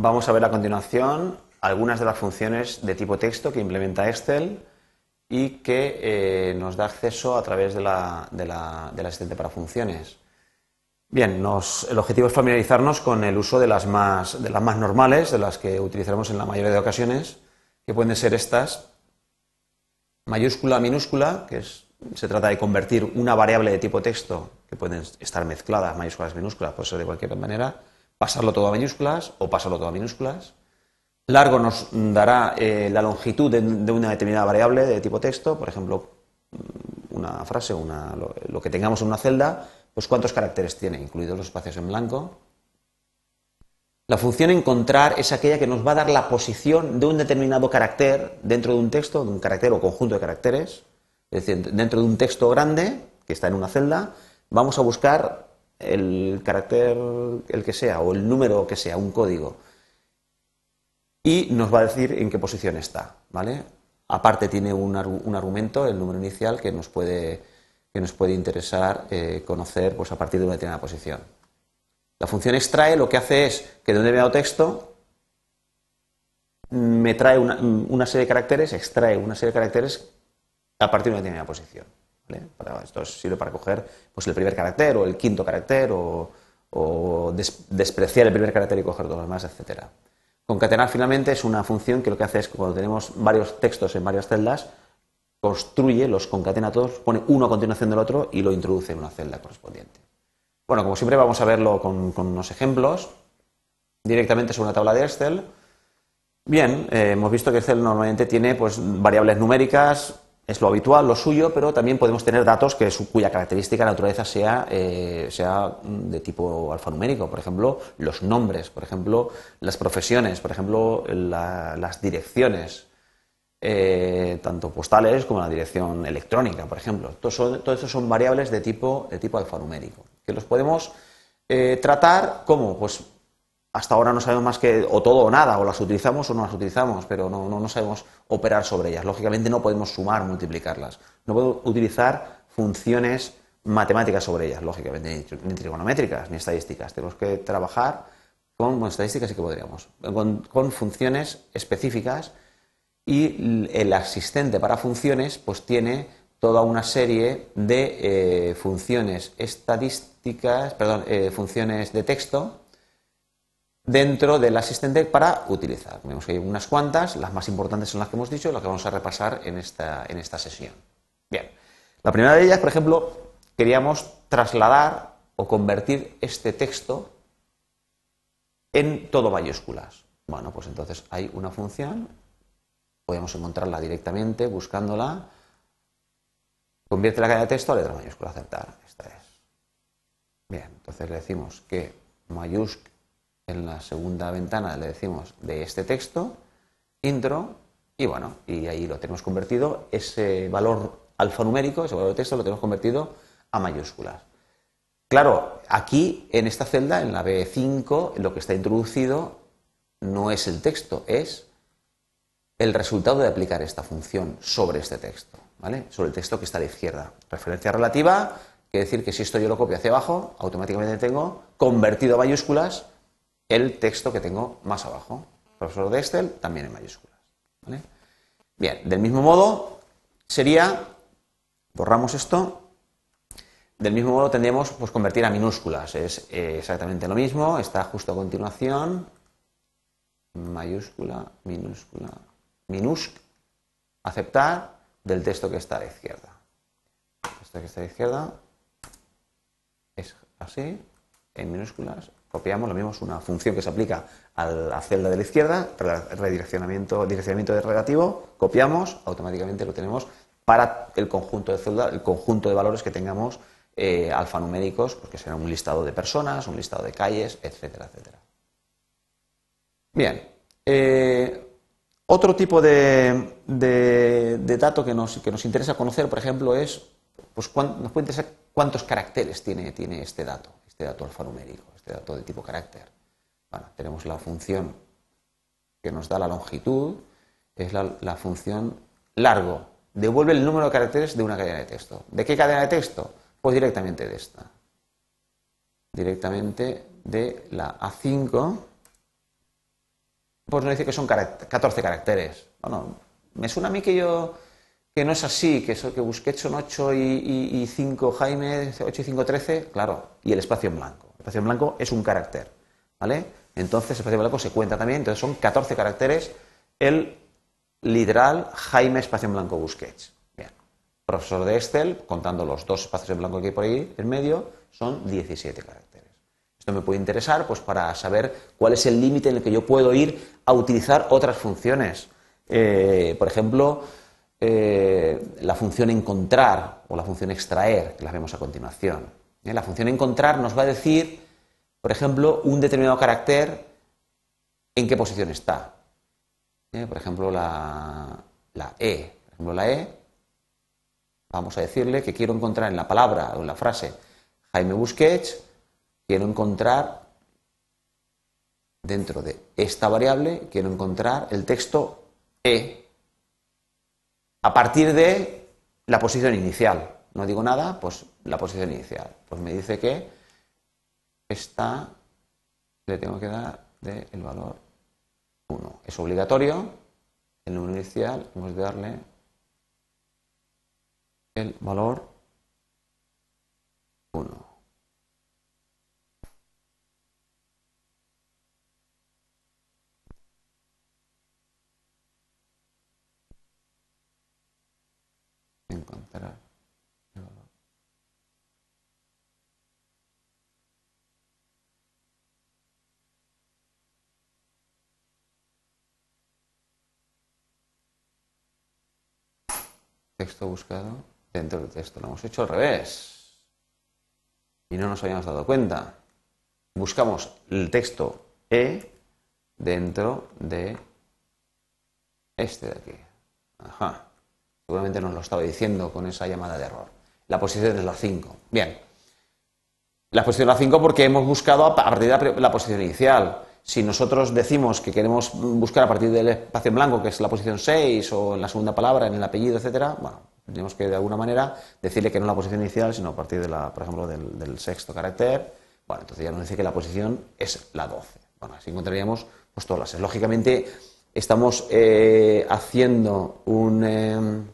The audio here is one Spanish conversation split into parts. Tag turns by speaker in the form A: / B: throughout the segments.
A: vamos a ver a continuación algunas de las funciones de tipo texto que implementa Excel y que eh, nos da acceso a través de la, del asistente para funciones. Bien, el objetivo es familiarizarnos con el uso de las, más, de las más normales, de las que utilizaremos en la mayoría de ocasiones, que pueden ser estas, mayúscula, minúscula, que se trata de convertir una variable de tipo texto, que pueden estar mezcladas, mayúsculas, minúsculas, puede ser de cualquier manera, pasarlo todo a mayúsculas o pasarlo todo a minúsculas. Largo nos dará eh, la longitud de, una determinada variable de tipo texto, por ejemplo, una frase, lo que tengamos en una celda, pues cuántos caracteres tiene, incluidos los espacios en blanco. La función encontrar es aquella que nos va a dar la posición de un determinado carácter dentro de un texto, de un carácter o conjunto de caracteres. Es decir, dentro de un texto grande que está en una celda, vamos a buscar el carácter, el que sea, o el número que sea, un código. Y nos va a decir en qué posición está. ¿vale? Aparte tiene un, argumento, el número inicial, que nos puede que nos puede interesar eh, conocer pues, a partir de una determinada posición. La función extrae lo que hace es que de un determinado texto me trae una, serie de caracteres, extrae una serie de caracteres a partir de una determinada posición. Esto sirve para coger pues, el primer carácter o el quinto carácter o, despreciar el primer carácter y coger todos los demás, etc. Concatenar finalmente es una función que lo que hace es que cuando tenemos varios textos en varias celdas, construye, los concatena todos, pone uno a continuación del otro y lo introduce en una celda correspondiente. Bueno, como siempre vamos a verlo con, unos ejemplos, directamente sobre una tabla de Excel. Bien, eh, hemos visto que Excel normalmente tiene pues, variables numéricas, es lo habitual, lo suyo, pero también podemos tener datos que cuya característica naturaleza sea, eh, sea de tipo alfanumérico, por ejemplo, los nombres, por ejemplo, las profesiones, por ejemplo, las direcciones, eh, tanto postales como la dirección electrónica, por ejemplo. Todo eso, son variables de tipo, de tipo alfanumérico, que los podemos eh, tratar como, pues hasta ahora no sabemos más que o todo o nada, o las utilizamos o no las utilizamos, pero no, no, sabemos operar sobre ellas. Lógicamente no podemos sumar, multiplicarlas. No podemos utilizar funciones matemáticas sobre ellas, lógicamente, ni, trigonométricas, ni estadísticas. Tenemos que trabajar con, estadísticas sí que podríamos, con funciones específicas y el asistente para funciones pues tiene toda una serie de eh, funciones estadísticas, perdón, eh, funciones de texto dentro del asistente para utilizar. Vemos que hay unas cuantas, las más importantes son las que hemos dicho, las que vamos a repasar en esta, en esta sesión. Bien, la primera de ellas, por ejemplo, queríamos trasladar o convertir este texto en todo mayúsculas. Bueno, pues entonces hay una función podemos encontrarla directamente buscándola. Convierte la cadena de texto a letra mayúscula, aceptar. Esta es. Bien, entonces le decimos que mayúscula en la segunda ventana le decimos de este texto, intro, y bueno, y ahí lo tenemos convertido, ese valor alfanumérico, ese valor de texto lo tenemos convertido a mayúsculas. Claro, aquí en esta celda, en la B5, lo que está introducido no es el texto, es el resultado de aplicar esta función sobre este texto, ¿vale? Sobre el texto que está a la izquierda. Referencia relativa quiere decir que si esto yo lo copio hacia abajo, automáticamente tengo convertido a mayúsculas el texto que tengo más abajo. profesor de Excel también en mayúsculas. Bien, del mismo modo sería, borramos esto, del mismo modo tendríamos pues, convertir a minúsculas. Es eh, exactamente lo mismo, está justo a continuación, mayúscula, minúscula, minúscula, aceptar del texto que está a la izquierda. El texto que está a la izquierda es así, en minúsculas. Copiamos, lo mismo es una función que se aplica a la celda de la izquierda, redireccionamiento, direccionamiento de relativo, copiamos, automáticamente lo tenemos para el conjunto de celda, el conjunto de valores que tengamos eh, alfanuméricos, porque será un listado de personas, un listado de calles, etcétera, etcétera. Bien, eh, otro tipo de, dato que nos, interesa conocer, por ejemplo, es, pues, nos puede interesar cuántos caracteres tiene, tiene este dato, este dato alfanumérico, este dato de tipo carácter. Bueno, tenemos la función que nos da la longitud, es la, función largo. Devuelve el número de caracteres de una cadena de texto. ¿De qué cadena de texto? Pues directamente de esta. Directamente de la A5 pues nos dice que son 14 caracteres. Bueno, me suena a mí que yo que no es así, que, eso, que Busquets son 8 y, 5 Jaime, 8 y 5 13, claro, y el espacio en blanco. Espacio en blanco es un carácter, ¿vale? Entonces espacio en blanco se cuenta también, entonces son 14 caracteres el literal Jaime espacio en blanco Busquets. Bien, profesor de Excel, contando los dos espacios en blanco que hay por ahí en medio, son 17 caracteres. Esto me puede interesar pues para saber cuál es el límite en el que yo puedo ir a utilizar otras funciones. Eh, por ejemplo, eh, la función encontrar o la función extraer, que la vemos a continuación. ¿Eh? La función encontrar nos va a decir, por ejemplo, un determinado carácter en qué posición está. ¿eh? Por ejemplo, la, E. Por ejemplo, la E, vamos a decirle que quiero encontrar en la palabra o en la frase Jaime Busquets, quiero encontrar dentro de esta variable, quiero encontrar el texto E a partir de la posición inicial. No digo nada, pues la posición inicial. Pues me dice que esta le tengo que dar del el valor 1. Es obligatorio, el número inicial hemos de darle el valor 1. encontrar Texto buscado dentro del texto. Lo hemos hecho al revés. Y no nos habíamos dado cuenta. Buscamos el texto E dentro de este de aquí. Ajá. Seguramente nos lo estaba diciendo con esa llamada de error. La posición es la 5. Bien. La posición es la 5 porque hemos buscado a partir de la posición inicial. Si nosotros decimos que queremos buscar a partir del espacio en blanco, que es la posición 6, o en la segunda palabra, en el apellido, etcétera, bueno, tenemos que de alguna manera decirle que no la posición inicial, sino a partir de la, por ejemplo, del, sexto carácter. Bueno, entonces ya nos dice que la posición es la 12. Bueno, así encontraríamos pues todas las. Lógicamente, estamos eh, haciendo un. Em,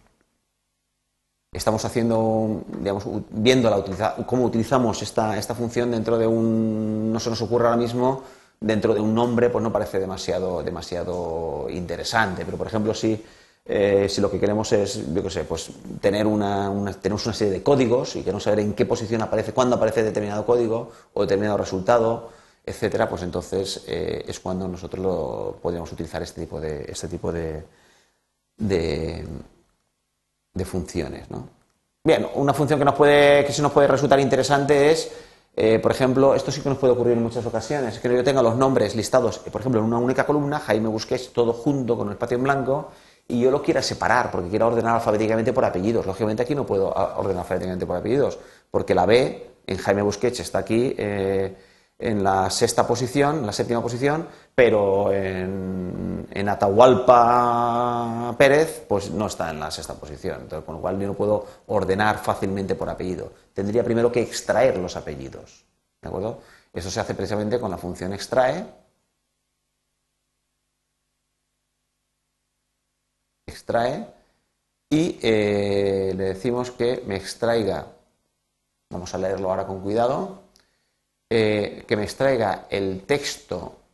A: estamos haciendo, digamos, viendo la cómo utilizamos esta, esta función dentro de un, no se nos ocurre ahora mismo, dentro de un nombre, pues no parece demasiado, demasiado interesante, pero por ejemplo, si, eh, si lo que queremos es, yo qué sé, pues tener una, tenemos una serie de códigos y queremos saber en qué posición aparece, cuándo aparece determinado código o determinado resultado, etcétera, pues entonces eh, es cuando nosotros lo, podríamos utilizar este tipo de, este tipo de, de de funciones. ¿no? Bien, una función que, nos puede, que sí nos puede resultar interesante es, eh, por ejemplo, esto sí que nos puede ocurrir en muchas ocasiones, es que yo tenga los nombres listados, por ejemplo, en una única columna, Jaime Busquets, todo junto con el espacio en blanco, y yo lo quiera separar, porque quiero ordenar alfabéticamente por apellidos. Lógicamente aquí no puedo ordenar alfabéticamente por apellidos, porque la B en Jaime Busquets está aquí. Eh, en la sexta posición, la séptima posición, pero en, Atahualpa Pérez, pues no está en la sexta posición. Entonces, con lo cual yo no puedo ordenar fácilmente por apellido. Tendría primero que extraer los apellidos. ¿De acuerdo? Eso se hace precisamente con la función extrae. Extrae. Y eh, le decimos que me extraiga. Vamos a leerlo ahora con cuidado eh, que me extraiga el texto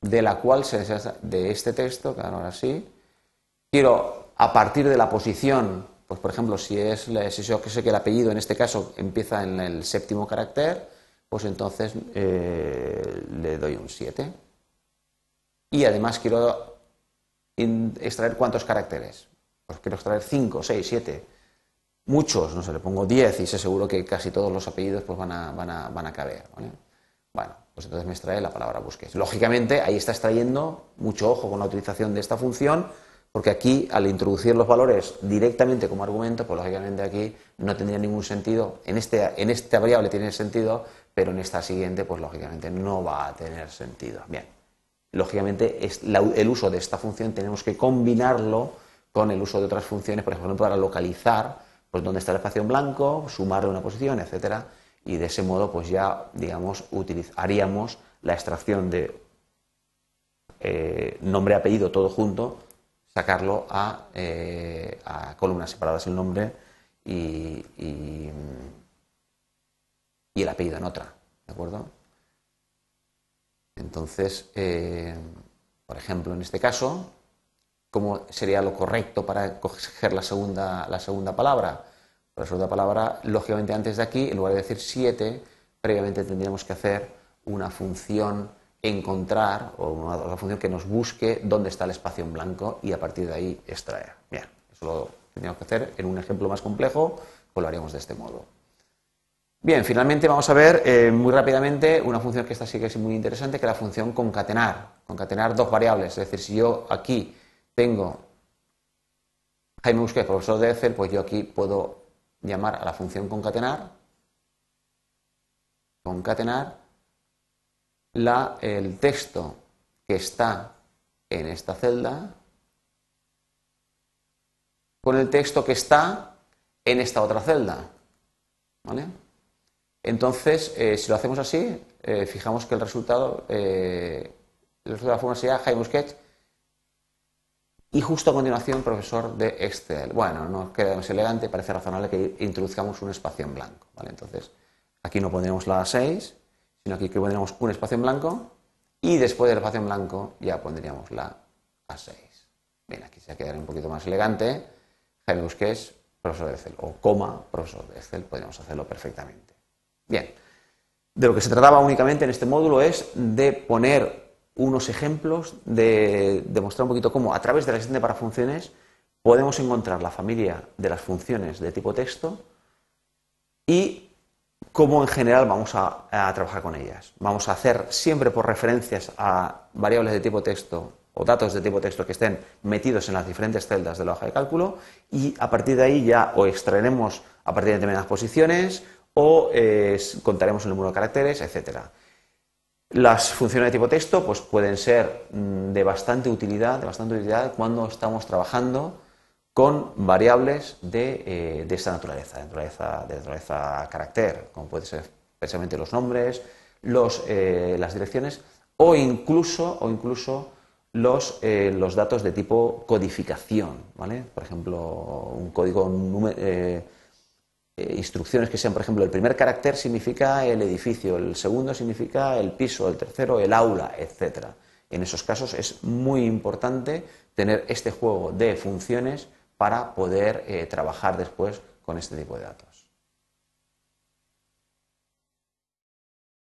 A: de la cual se de este texto, ahora sí, quiero a partir de la posición, pues por ejemplo, si es si yo que sé que el apellido en este caso empieza en el séptimo carácter, pues entonces eh, le doy un 7. Y además quiero extraer cuántos caracteres. Pues quiero extraer 5, 6, 7 muchos, no sé, le pongo 10 y sé seguro que casi todos los apellidos pues van a, van a, van a caber. Bueno, pues entonces me extrae la palabra busques. Lógicamente, ahí está extrayendo mucho ojo con la utilización de esta función, porque aquí, al introducir los valores directamente como argumento, pues lógicamente aquí no tendría ningún sentido. En, este, en esta variable tiene sentido, pero en esta siguiente, pues lógicamente no va a tener sentido. Bien, lógicamente es el uso de esta función tenemos que combinarlo con el uso de otras funciones, por ejemplo, para localizar pues dónde está el espacio en blanco, sumarle una posición, etcétera, y de ese modo pues ya, digamos, haríamos la extracción de eh, nombre, apellido, todo junto, sacarlo a, eh, columnas separadas el nombre y, y, el apellido en otra. ¿De acuerdo? Entonces, eh, por ejemplo, en este caso, ¿cómo sería lo correcto para coger la segunda, la segunda palabra? La segunda palabra, lógicamente, antes de aquí, en lugar de decir 7, previamente tendríamos que hacer una función encontrar o una, función que nos busque dónde está el espacio en blanco y a partir de ahí extraer. Bien, eso lo tendríamos que hacer en un ejemplo más complejo, pues lo haríamos de este modo. Bien, finalmente vamos a ver eh, muy rápidamente una función que esta sí que es muy interesante, que es la función concatenar. Concatenar dos variables, es decir, si yo aquí tengo Jaime Busquets, profesor de Excel, pues yo aquí puedo llamar a la función concatenar, concatenar la, el texto que está en esta celda con el texto que está en esta otra celda. ¿Vale? Entonces, eh, si lo hacemos así, eh, fijamos que el resultado, eh, el resultado de la fórmula sería Jaime Busquets y justo a continuación profesor de Excel. Bueno, no queda más elegante, parece razonable que introduzcamos un espacio en blanco. ¿vale? Entonces, aquí no pondremos la 6, sino aquí que pondríamos un espacio en blanco y después del espacio en blanco ya pondríamos la A6. Bien, aquí se quedaría un poquito más elegante. Jaime Busquets, profesor de Excel, o coma, profesor de Excel, podríamos hacerlo perfectamente. Bien, de lo que se trataba únicamente en este módulo es de poner unos ejemplos, de demostrar un poquito cómo a través de la asistente para funciones podemos encontrar la familia de las funciones de tipo texto y cómo en general vamos a, trabajar con ellas. Vamos a hacer siempre por referencias a variables de tipo texto o datos de tipo texto que estén metidos en las diferentes celdas de la hoja de cálculo y a partir de ahí ya o extraeremos a partir de determinadas posiciones o eh, contaremos el número de caracteres, etc. Las funciones de tipo texto pues, pueden ser mm, de bastante utilidad, de bastante utilidad cuando estamos trabajando con variables de, eh, esta naturaleza, de naturaleza, de naturaleza carácter, como pueden ser precisamente los nombres, los, eh, las direcciones o incluso, o incluso los, eh, los, datos de tipo codificación, ¿vale? Por ejemplo, un código, instrucciones que sean, por ejemplo, el primer carácter significa el edificio, el segundo significa el piso, el tercero el aula, etc. En esos casos es muy importante tener este juego de funciones para poder eh, trabajar después con este tipo de datos.